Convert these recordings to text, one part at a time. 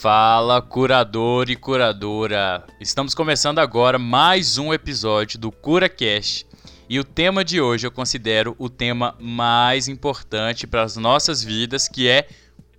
Fala, curador e curadora! Estamos começando agora mais um episódio do CuraCast e o tema de hoje eu considero o tema mais importante para as nossas vidas, que é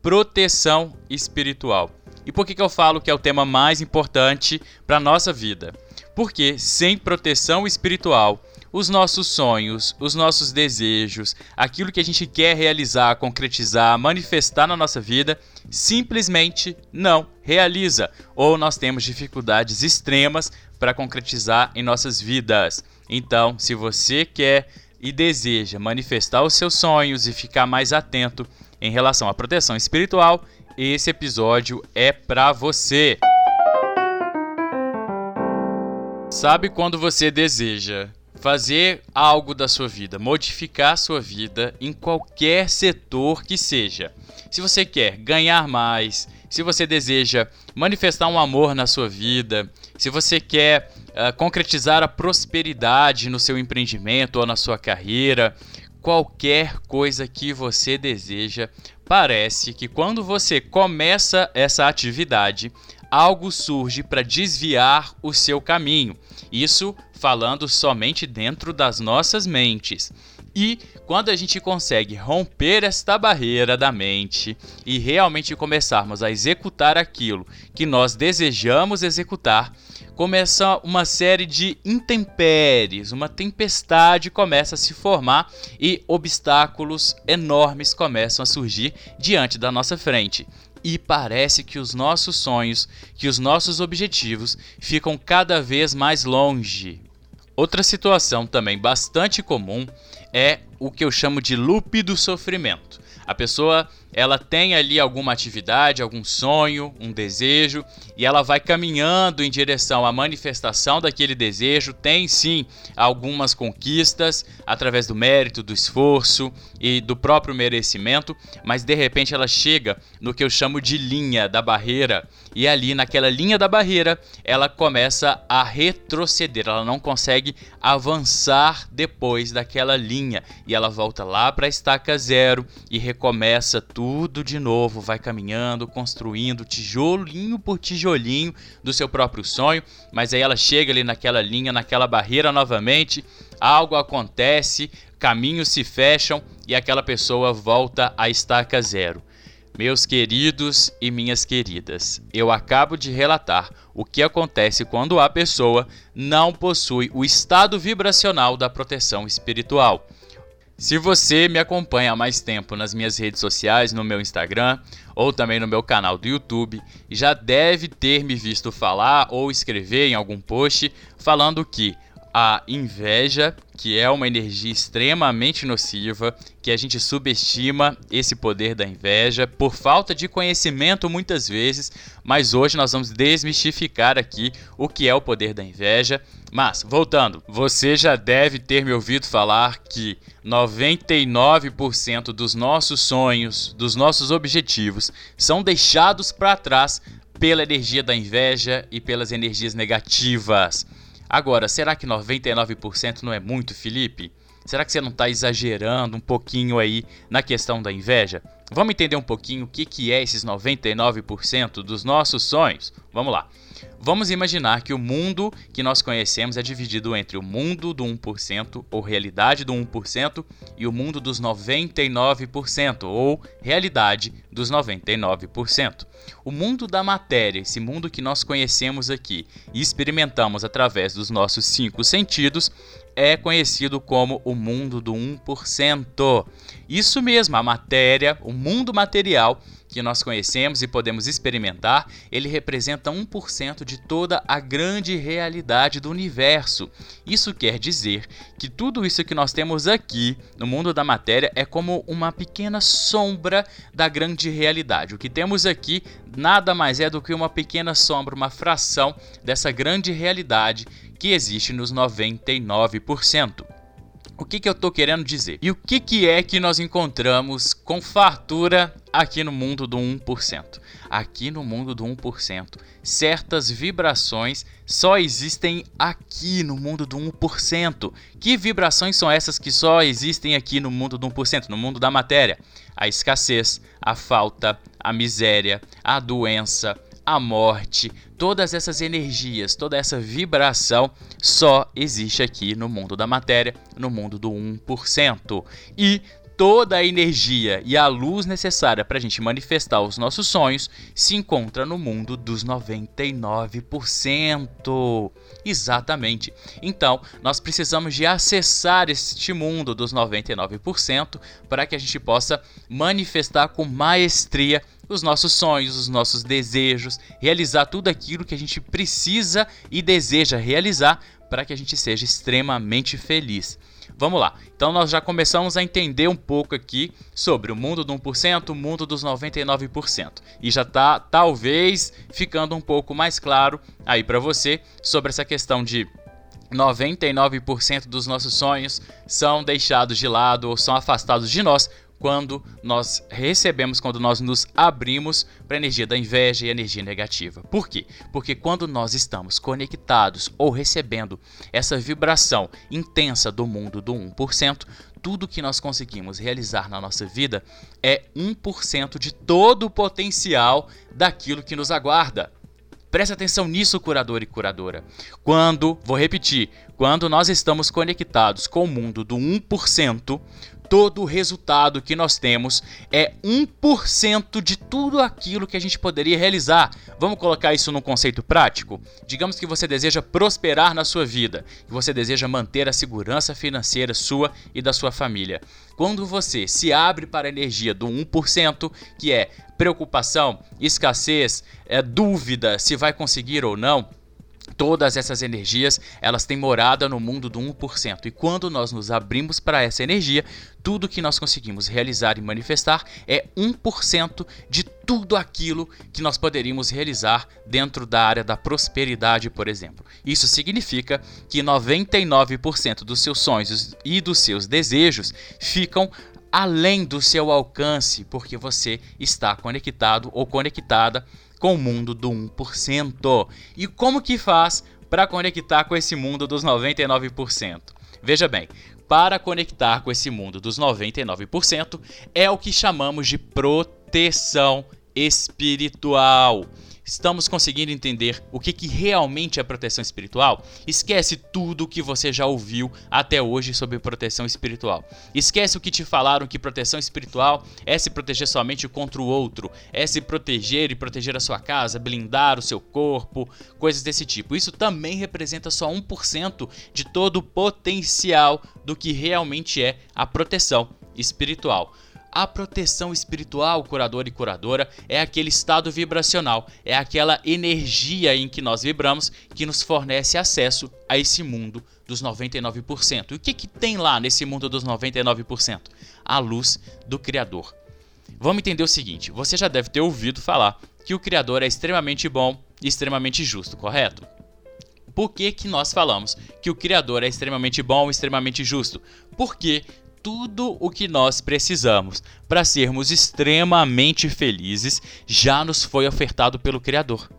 proteção espiritual. E por que, que eu falo que é o tema mais importante para a nossa vida? Porque sem proteção espiritual, os nossos sonhos, os nossos desejos, aquilo que a gente quer realizar, concretizar, manifestar na nossa vida, simplesmente não realiza, ou nós temos dificuldades extremas para concretizar em nossas vidas. Então, se você quer e deseja manifestar os seus sonhos e ficar mais atento em relação à proteção espiritual, esse episódio é para você. Sabe quando você deseja fazer algo da sua vida, modificar a sua vida em qualquer setor que seja. Se você quer ganhar mais, se você deseja manifestar um amor na sua vida, se você quer uh, concretizar a prosperidade no seu empreendimento ou na sua carreira, qualquer coisa que você deseja, parece que quando você começa essa atividade, algo surge para desviar o seu caminho. Isso falando somente dentro das nossas mentes. E quando a gente consegue romper esta barreira da mente e realmente começarmos a executar aquilo que nós desejamos executar, começa uma série de intempéries, uma tempestade começa a se formar e obstáculos enormes começam a surgir diante da nossa frente e parece que os nossos sonhos, que os nossos objetivos ficam cada vez mais longe. Outra situação também bastante comum é o que eu chamo de loop do sofrimento. A pessoa ela tem ali alguma atividade, algum sonho, um desejo, e ela vai caminhando em direção à manifestação daquele desejo. Tem sim algumas conquistas através do mérito, do esforço e do próprio merecimento, mas de repente ela chega no que eu chamo de linha da barreira, e ali naquela linha da barreira ela começa a retroceder, ela não consegue avançar depois daquela linha, e ela volta lá para a estaca zero e recomeça tudo tudo de novo, vai caminhando, construindo tijolinho por tijolinho do seu próprio sonho, mas aí ela chega ali naquela linha, naquela barreira novamente, algo acontece, caminhos se fecham e aquela pessoa volta à estaca zero. Meus queridos e minhas queridas, eu acabo de relatar o que acontece quando a pessoa não possui o estado vibracional da proteção espiritual. Se você me acompanha há mais tempo nas minhas redes sociais, no meu Instagram ou também no meu canal do YouTube, já deve ter me visto falar ou escrever em algum post falando que a inveja, que é uma energia extremamente nociva, que a gente subestima esse poder da inveja por falta de conhecimento muitas vezes, mas hoje nós vamos desmistificar aqui o que é o poder da inveja. Mas, voltando, você já deve ter me ouvido falar que 99% dos nossos sonhos, dos nossos objetivos, são deixados para trás pela energia da inveja e pelas energias negativas. Agora, será que 99% não é muito, Felipe? Será que você não está exagerando um pouquinho aí na questão da inveja? Vamos entender um pouquinho o que, que é esses 99% dos nossos sonhos? Vamos lá. Vamos imaginar que o mundo que nós conhecemos é dividido entre o mundo do 1%, ou realidade do 1%, e o mundo dos 99%, ou realidade dos 99%. O mundo da matéria, esse mundo que nós conhecemos aqui e experimentamos através dos nossos cinco sentidos, é conhecido como o mundo do 1%. Isso mesmo, a matéria, o mundo material que nós conhecemos e podemos experimentar, ele representa 1% de toda a grande realidade do universo. Isso quer dizer que tudo isso que nós temos aqui no mundo da matéria é como uma pequena sombra da grande realidade. O que temos aqui nada mais é do que uma pequena sombra, uma fração dessa grande realidade que existe nos 99%. O que, que eu estou querendo dizer? E o que, que é que nós encontramos com fartura aqui no mundo do 1%? Aqui no mundo do 1%, certas vibrações só existem aqui no mundo do 1%. Que vibrações são essas que só existem aqui no mundo do 1%, no mundo da matéria? A escassez, a falta, a miséria, a doença, a morte, todas essas energias, toda essa vibração só existe aqui no mundo da matéria, no mundo do 1%. E toda a energia e a luz necessária para a gente manifestar os nossos sonhos se encontra no mundo dos 99%. Exatamente. Então, nós precisamos de acessar este mundo dos 99% para que a gente possa manifestar com maestria os nossos sonhos, os nossos desejos, realizar tudo aquilo que a gente precisa e deseja realizar para que a gente seja extremamente feliz. Vamos lá. Então nós já começamos a entender um pouco aqui sobre o mundo do 1%, o mundo dos 99%. E já está talvez ficando um pouco mais claro aí para você sobre essa questão de 99% dos nossos sonhos são deixados de lado ou são afastados de nós quando nós recebemos, quando nós nos abrimos para a energia da inveja e energia negativa. Por quê? Porque quando nós estamos conectados ou recebendo essa vibração intensa do mundo do 1%, tudo que nós conseguimos realizar na nossa vida é 1% de todo o potencial daquilo que nos aguarda. Preste atenção nisso, curador e curadora. Quando, vou repetir, quando nós estamos conectados com o mundo do 1%, todo o resultado que nós temos é 1% de tudo aquilo que a gente poderia realizar. Vamos colocar isso num conceito prático? Digamos que você deseja prosperar na sua vida, que você deseja manter a segurança financeira sua e da sua família. Quando você se abre para a energia do 1%, que é preocupação, escassez, é dúvida se vai conseguir ou não, Todas essas energias, elas têm morada no mundo do 1%. E quando nós nos abrimos para essa energia, tudo que nós conseguimos realizar e manifestar é 1% de tudo aquilo que nós poderíamos realizar dentro da área da prosperidade, por exemplo. Isso significa que 99% dos seus sonhos e dos seus desejos ficam além do seu alcance, porque você está conectado ou conectada com o mundo do 1%. E como que faz para conectar com esse mundo dos 99%? Veja bem, para conectar com esse mundo dos 99% é o que chamamos de proteção espiritual. Estamos conseguindo entender o que, que realmente é proteção espiritual? Esquece tudo o que você já ouviu até hoje sobre proteção espiritual. Esquece o que te falaram que proteção espiritual é se proteger somente contra o outro, é se proteger e proteger a sua casa, blindar o seu corpo, coisas desse tipo. Isso também representa só 1% de todo o potencial do que realmente é a proteção espiritual. A proteção espiritual, curador e curadora, é aquele estado vibracional, é aquela energia em que nós vibramos que nos fornece acesso a esse mundo dos 99%. E o que, que tem lá nesse mundo dos 99%? A luz do Criador. Vamos entender o seguinte: você já deve ter ouvido falar que o Criador é extremamente bom e extremamente justo, correto? Por que, que nós falamos que o Criador é extremamente bom e extremamente justo? Porque tudo o que nós precisamos para sermos extremamente felizes já nos foi ofertado pelo Criador.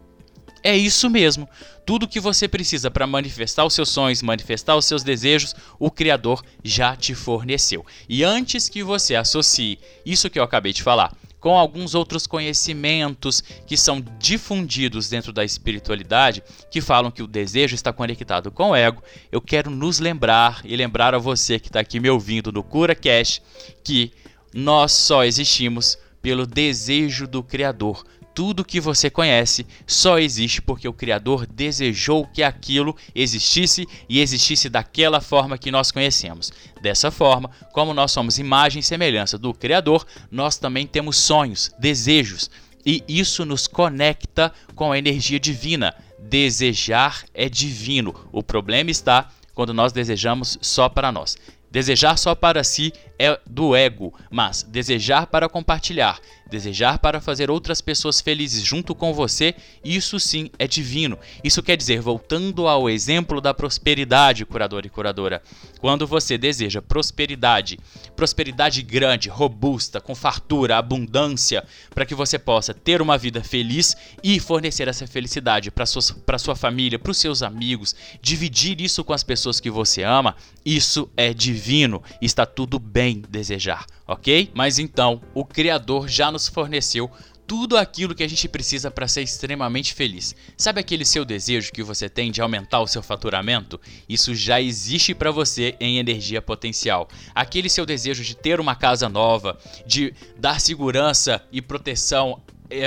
É isso mesmo. Tudo que você precisa para manifestar os seus sonhos, manifestar os seus desejos, o Criador já te forneceu. E antes que você associe isso que eu acabei de falar com alguns outros conhecimentos que são difundidos dentro da espiritualidade, que falam que o desejo está conectado com o ego, eu quero nos lembrar e lembrar a você que está aqui me ouvindo no Cura Cash que nós só existimos pelo desejo do Criador tudo que você conhece só existe porque o Criador desejou que aquilo existisse e existisse daquela forma que nós conhecemos. Dessa forma, como nós somos imagem e semelhança do Criador, nós também temos sonhos, desejos, e isso nos conecta com a energia divina. Desejar é divino. O problema está quando nós desejamos só para nós. Desejar só para si é do ego, mas desejar para compartilhar, desejar para fazer outras pessoas felizes junto com você, isso sim é divino. Isso quer dizer, voltando ao exemplo da prosperidade, curador e curadora, quando você deseja prosperidade, prosperidade grande, robusta, com fartura, abundância, para que você possa ter uma vida feliz e fornecer essa felicidade para sua, família, para os seus amigos, dividir isso com as pessoas que você ama, isso é divino, está tudo bem desejar, ok? Mas então, o Criador já nos forneceu tudo aquilo que a gente precisa para ser extremamente feliz. Sabe aquele seu desejo que você tem de aumentar o seu faturamento? Isso já existe para você em energia potencial. Aquele seu desejo de ter uma casa nova, de dar segurança e proteção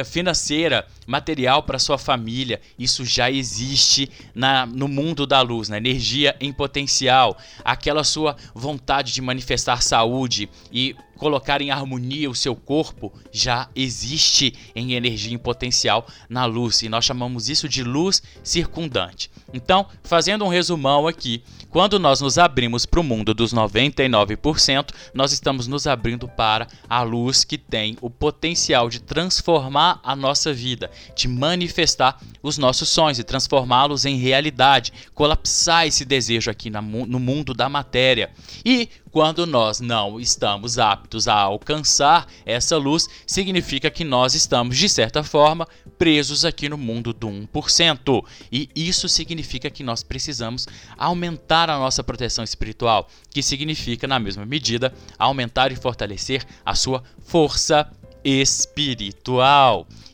financeira, material para sua família, isso já existe na, no mundo da luz, na energia em potencial. Aquela sua vontade de manifestar saúde e colocar em harmonia o seu corpo já existe em energia em potencial na luz e nós chamamos isso de luz circundante. Então, fazendo um resumão aqui, quando nós nos abrimos para o mundo dos 99%, nós estamos nos abrindo para a luz que tem o potencial de transformar a nossa vida, de manifestar os nossos sonhos e transformá-los em realidade, colapsar esse desejo aqui no mundo da matéria. E quando nós não estamos aptos a alcançar essa luz, significa que nós estamos, de certa forma, presos aqui no mundo do 1%. E isso significa que nós precisamos aumentar a nossa proteção espiritual, que significa, na mesma medida, aumentar e fortalecer a sua força espiritual.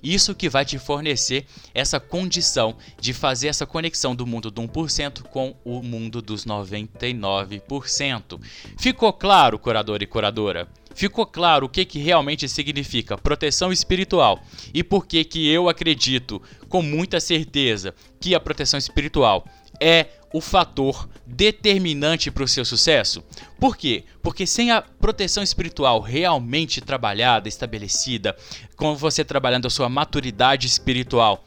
Isso que vai te fornecer essa condição de fazer essa conexão do mundo do 1% com o mundo dos 99%. Ficou claro, curador e curadora? Ficou claro o que, que realmente significa proteção espiritual e por que, que eu acredito com muita certeza que a proteção espiritual é o fator determinante para o seu sucesso? Por quê? Porque sem a proteção espiritual realmente trabalhada, estabelecida, com você trabalhando a sua maturidade espiritual,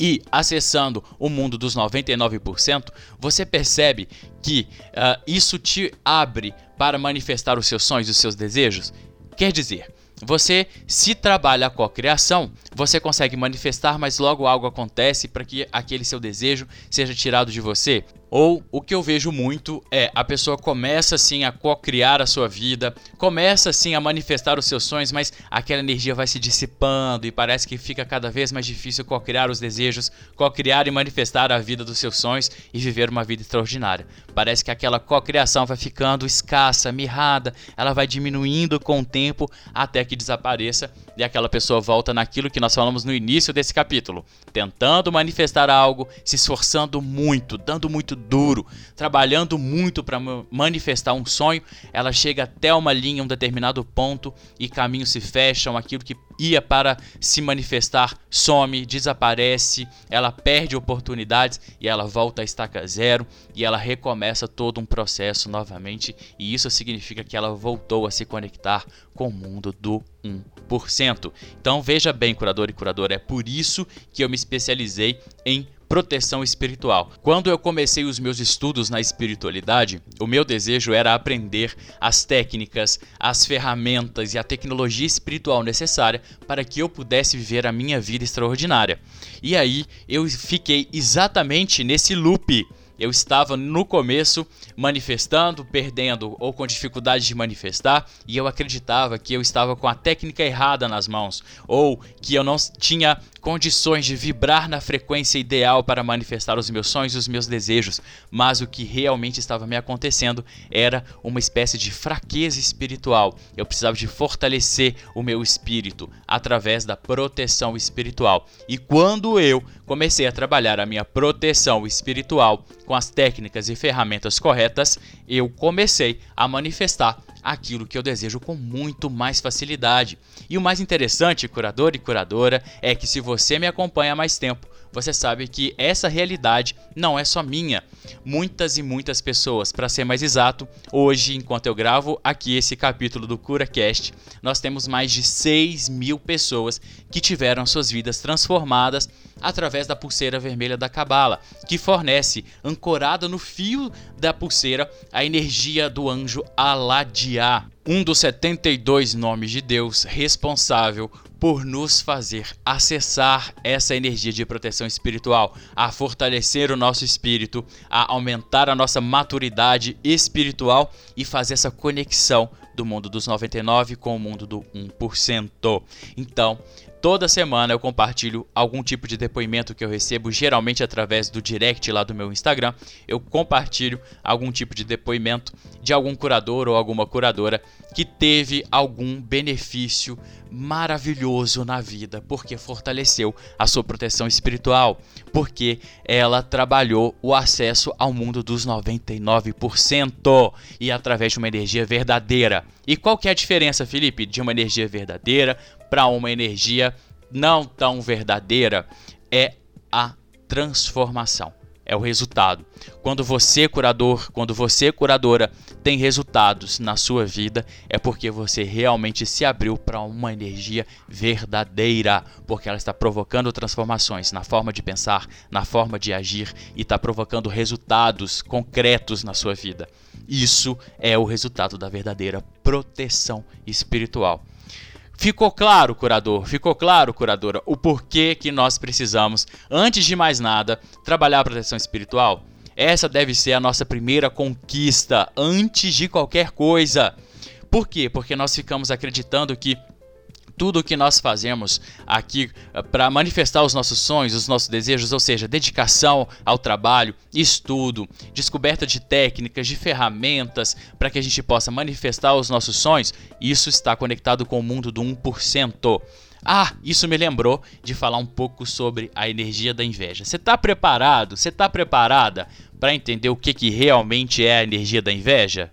e acessando o mundo dos 99%, você percebe que uh, isso te abre para manifestar os seus sonhos, os seus desejos? Quer dizer, você, se trabalha a cocriação, você consegue manifestar, mas logo algo acontece para que aquele seu desejo seja tirado de você. Ou o que eu vejo muito é a pessoa começa assim a co-criar a sua vida, começa assim a manifestar os seus sonhos, mas aquela energia vai se dissipando e parece que fica cada vez mais difícil co-criar os desejos, co-criar e manifestar a vida dos seus sonhos e viver uma vida extraordinária. Parece que aquela co-criação vai ficando escassa, mirrada, ela vai diminuindo com o tempo até que desapareça e aquela pessoa volta naquilo que nós falamos no início desse capítulo, tentando manifestar algo, se esforçando muito, dando muito duro, trabalhando muito para manifestar um sonho, ela chega até uma linha, um determinado ponto e caminhos se fecham, aquilo que ia para se manifestar some, desaparece, ela perde oportunidades e ela volta a estaca zero e ela recomeça todo um processo novamente, e isso significa que ela voltou a se conectar com o mundo do 1%. Então veja bem, curador e curadora, é por isso que eu me especializei em proteção espiritual. Quando eu comecei os meus estudos na espiritualidade, o meu desejo era aprender as técnicas, as ferramentas e a tecnologia espiritual necessária para que eu pudesse viver a minha vida extraordinária. E aí eu fiquei exatamente nesse loop eu estava no começo manifestando, perdendo ou com dificuldade de manifestar, e eu acreditava que eu estava com a técnica errada nas mãos, ou que eu não tinha condições de vibrar na frequência ideal para manifestar os meus sonhos e os meus desejos, mas o que realmente estava me acontecendo era uma espécie de fraqueza espiritual. Eu precisava de fortalecer o meu espírito através da proteção espiritual. E quando eu comecei a trabalhar a minha proteção espiritual com as técnicas e ferramentas corretas, eu comecei a manifestar aquilo que eu desejo com muito mais facilidade. E o mais interessante, curador e curadora, é que se você me acompanha há mais tempo, você sabe que essa realidade não é só minha. Muitas e muitas pessoas, para ser mais exato, hoje, enquanto eu gravo aqui esse capítulo do CuraCast, nós temos mais de 6 mil pessoas que tiveram suas vidas transformadas através da pulseira vermelha da Cabala, que fornece, ancorada no fio da pulseira, a energia do anjo Aladiá, um dos 72 nomes de Deus responsável por nos fazer acessar essa energia de proteção espiritual, a fortalecer o nosso espírito, a aumentar a nossa maturidade espiritual e fazer essa conexão do mundo dos 99 com o mundo do 1%. Então, Toda semana eu compartilho algum tipo de depoimento que eu recebo, geralmente através do direct lá do meu Instagram. Eu compartilho algum tipo de depoimento de algum curador ou alguma curadora que teve algum benefício maravilhoso na vida, porque fortaleceu a sua proteção espiritual, porque ela trabalhou o acesso ao mundo dos 99% e através de uma energia verdadeira. E qual que é a diferença, Felipe, de uma energia verdadeira para uma energia não tão verdadeira? É a transformação é o resultado. Quando você, curador, quando você, curadora, tem resultados na sua vida, é porque você realmente se abriu para uma energia verdadeira, porque ela está provocando transformações na forma de pensar, na forma de agir e está provocando resultados concretos na sua vida. Isso é o resultado da verdadeira proteção espiritual. Ficou claro, curador? Ficou claro, curadora, o porquê que nós precisamos, antes de mais nada, trabalhar a proteção espiritual? Essa deve ser a nossa primeira conquista antes de qualquer coisa. Por quê? Porque nós ficamos acreditando que tudo o que nós fazemos aqui eh, para manifestar os nossos sonhos, os nossos desejos, ou seja, dedicação ao trabalho, estudo, descoberta de técnicas, de ferramentas para que a gente possa manifestar os nossos sonhos, isso está conectado com o mundo do 1%. Ah, isso me lembrou de falar um pouco sobre a energia da inveja. Você está preparado? Você está preparada para entender o que, que realmente é a energia da inveja?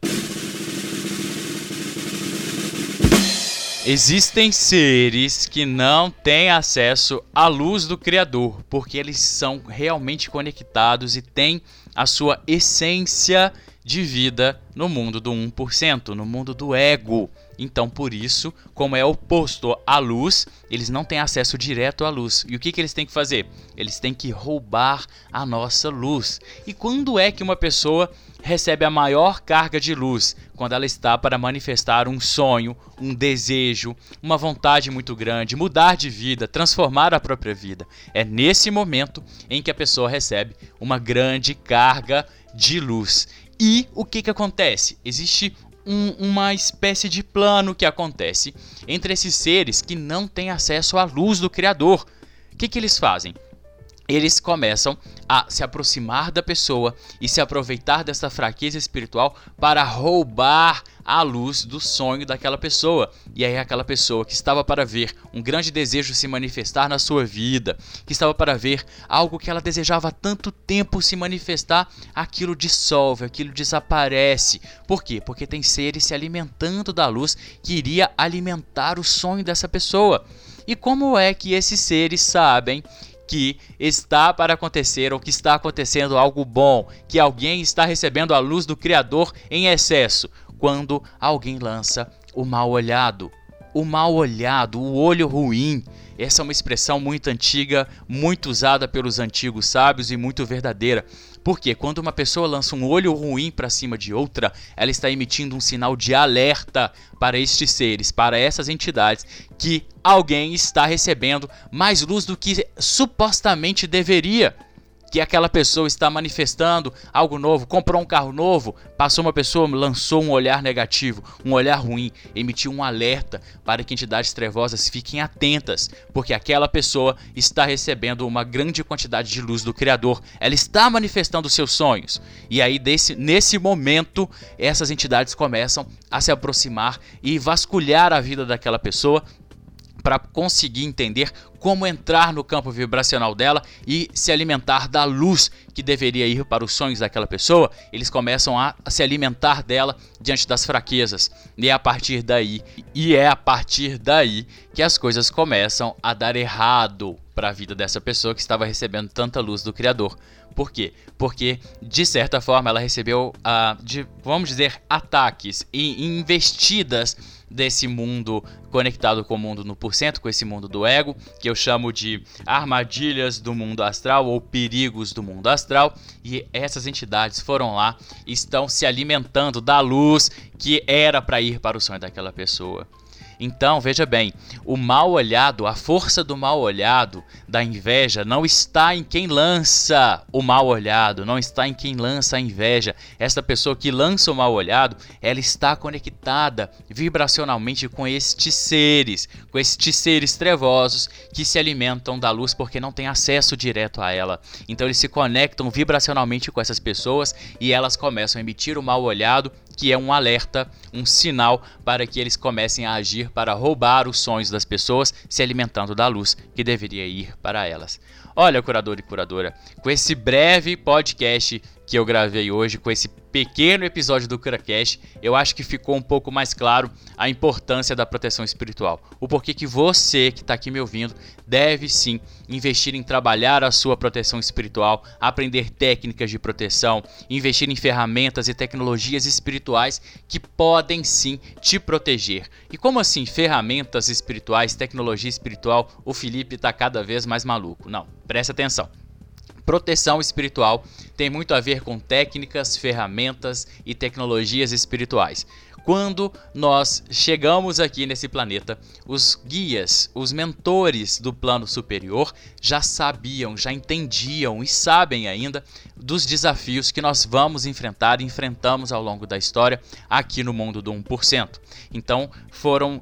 Existem seres que não têm acesso à luz do Criador, porque eles são realmente conectados e têm a sua essência de vida no mundo do 1%, no mundo do ego. Então, por isso, como é oposto à luz, eles não têm acesso direto à luz. E o que, que eles têm que fazer? Eles têm que roubar a nossa luz. E quando é que uma pessoa recebe a maior carga de luz quando ela está para manifestar um sonho, um desejo, uma vontade muito grande, mudar de vida, transformar a própria vida. É nesse momento em que a pessoa recebe uma grande carga de luz. E o que, que acontece? Existe um, uma espécie de plano que acontece entre esses seres que não têm acesso à luz do Criador. O que, que eles fazem? Eles começam a se aproximar da pessoa e se aproveitar dessa fraqueza espiritual para roubar a luz do sonho daquela pessoa. E aí, aquela pessoa que estava para ver um grande desejo se manifestar na sua vida, que estava para ver algo que ela desejava há tanto tempo se manifestar, aquilo dissolve, aquilo desaparece. Por quê? Porque tem seres se alimentando da luz que iria alimentar o sonho dessa pessoa. E como é que esses seres sabem que está para acontecer ou que está acontecendo algo bom, que alguém está recebendo a luz do Criador em excesso, quando alguém lança o mal olhado. O mal olhado, o olho ruim, essa é uma expressão muito antiga, muito usada pelos antigos sábios e muito verdadeira. Porque quando uma pessoa lança um olho ruim para cima de outra, ela está emitindo um sinal de alerta para estes seres, para essas entidades, que alguém está recebendo mais luz do que supostamente deveria que aquela pessoa está manifestando algo novo, comprou um carro novo, passou uma pessoa, lançou um olhar negativo, um olhar ruim, emitiu um alerta para que entidades trevosas fiquem atentas, porque aquela pessoa está recebendo uma grande quantidade de luz do Criador, ela está manifestando seus sonhos. E aí, desse, nesse momento, essas entidades começam a se aproximar e vasculhar a vida daquela pessoa para conseguir entender como entrar no campo vibracional dela e se alimentar da luz que deveria ir para os sonhos daquela pessoa, eles começam a se alimentar dela diante das fraquezas. E é a partir daí, e é a partir daí que as coisas começam a dar errado para a vida dessa pessoa que estava recebendo tanta luz do Criador. Por quê? Porque, de certa forma, ela recebeu, uh, de, vamos dizer, ataques e investidas desse mundo conectado com o mundo no porcento, com esse mundo do ego, que eu chamo de armadilhas do mundo astral ou perigos do mundo astral, e essas entidades foram lá e estão se alimentando da luz que era para ir para o sonho daquela pessoa. Então, veja bem, o mal olhado, a força do mal olhado, da inveja, não está em quem lança o mal olhado, não está em quem lança a inveja. Esta pessoa que lança o mal olhado, ela está conectada vibracionalmente com estes seres, com estes seres trevosos que se alimentam da luz porque não têm acesso direto a ela. Então, eles se conectam vibracionalmente com essas pessoas e elas começam a emitir o mal olhado que é um alerta, um sinal para que eles comecem a agir para roubar os sonhos das pessoas, se alimentando da luz que deveria ir para elas. Olha, curador e curadora, com esse breve podcast que eu gravei hoje, com esse pequeno episódio do CuraCast, eu acho que ficou um pouco mais claro a importância da proteção espiritual. O porquê que você que está aqui me ouvindo deve sim investir em trabalhar a sua proteção espiritual, aprender técnicas de proteção, investir em ferramentas e tecnologias espirituais que podem sim te proteger. E como assim ferramentas espirituais, tecnologia espiritual? O Felipe está cada vez mais maluco. Não, presta atenção. Proteção espiritual tem muito a ver com técnicas, ferramentas e tecnologias espirituais. Quando nós chegamos aqui nesse planeta, os guias, os mentores do plano superior já sabiam, já entendiam e sabem ainda dos desafios que nós vamos enfrentar e enfrentamos ao longo da história aqui no mundo do 1%. Então foram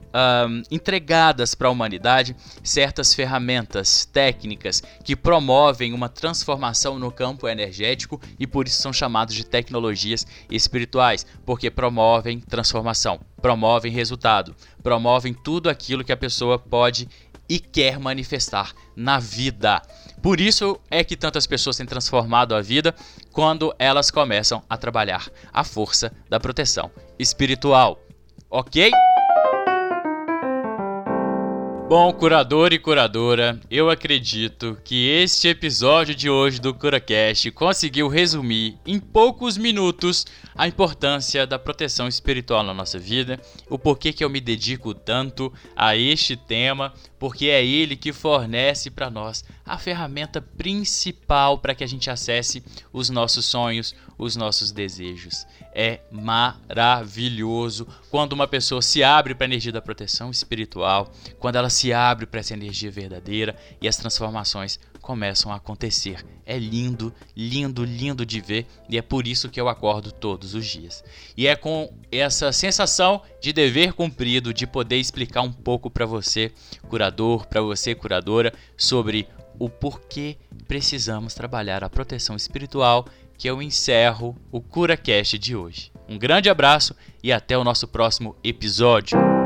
entregadas para a humanidade certas ferramentas técnicas que promovem uma transformação no campo energético e por isso são chamados de tecnologias espirituais, porque promovem transformação, promovem resultado, promovem tudo aquilo que a pessoa pode e quer manifestar na vida. Por isso é que tantas pessoas têm transformado a vida quando elas começam a trabalhar a força da proteção espiritual. Ok? Bom, curador e curadora, eu acredito que este episódio de hoje do CuraCast conseguiu resumir em poucos minutos a importância da proteção espiritual na nossa vida, o porquê que eu me dedico tanto a este tema, porque é ele que fornece para nós a ferramenta principal para que a gente acesse os nossos sonhos, os nossos desejos. É maravilhoso quando uma pessoa se abre para a energia da proteção espiritual, quando ela se abre para essa energia verdadeira e as transformações começam a acontecer. É lindo, lindo, lindo de ver e é por isso que eu acordo todos os dias. E é com essa sensação de dever cumprido de poder explicar um pouco para você, curador, para você, curadora, sobre o porquê precisamos trabalhar a proteção espiritual que eu encerro o CuraCast de hoje. Um grande abraço e até o nosso próximo episódio.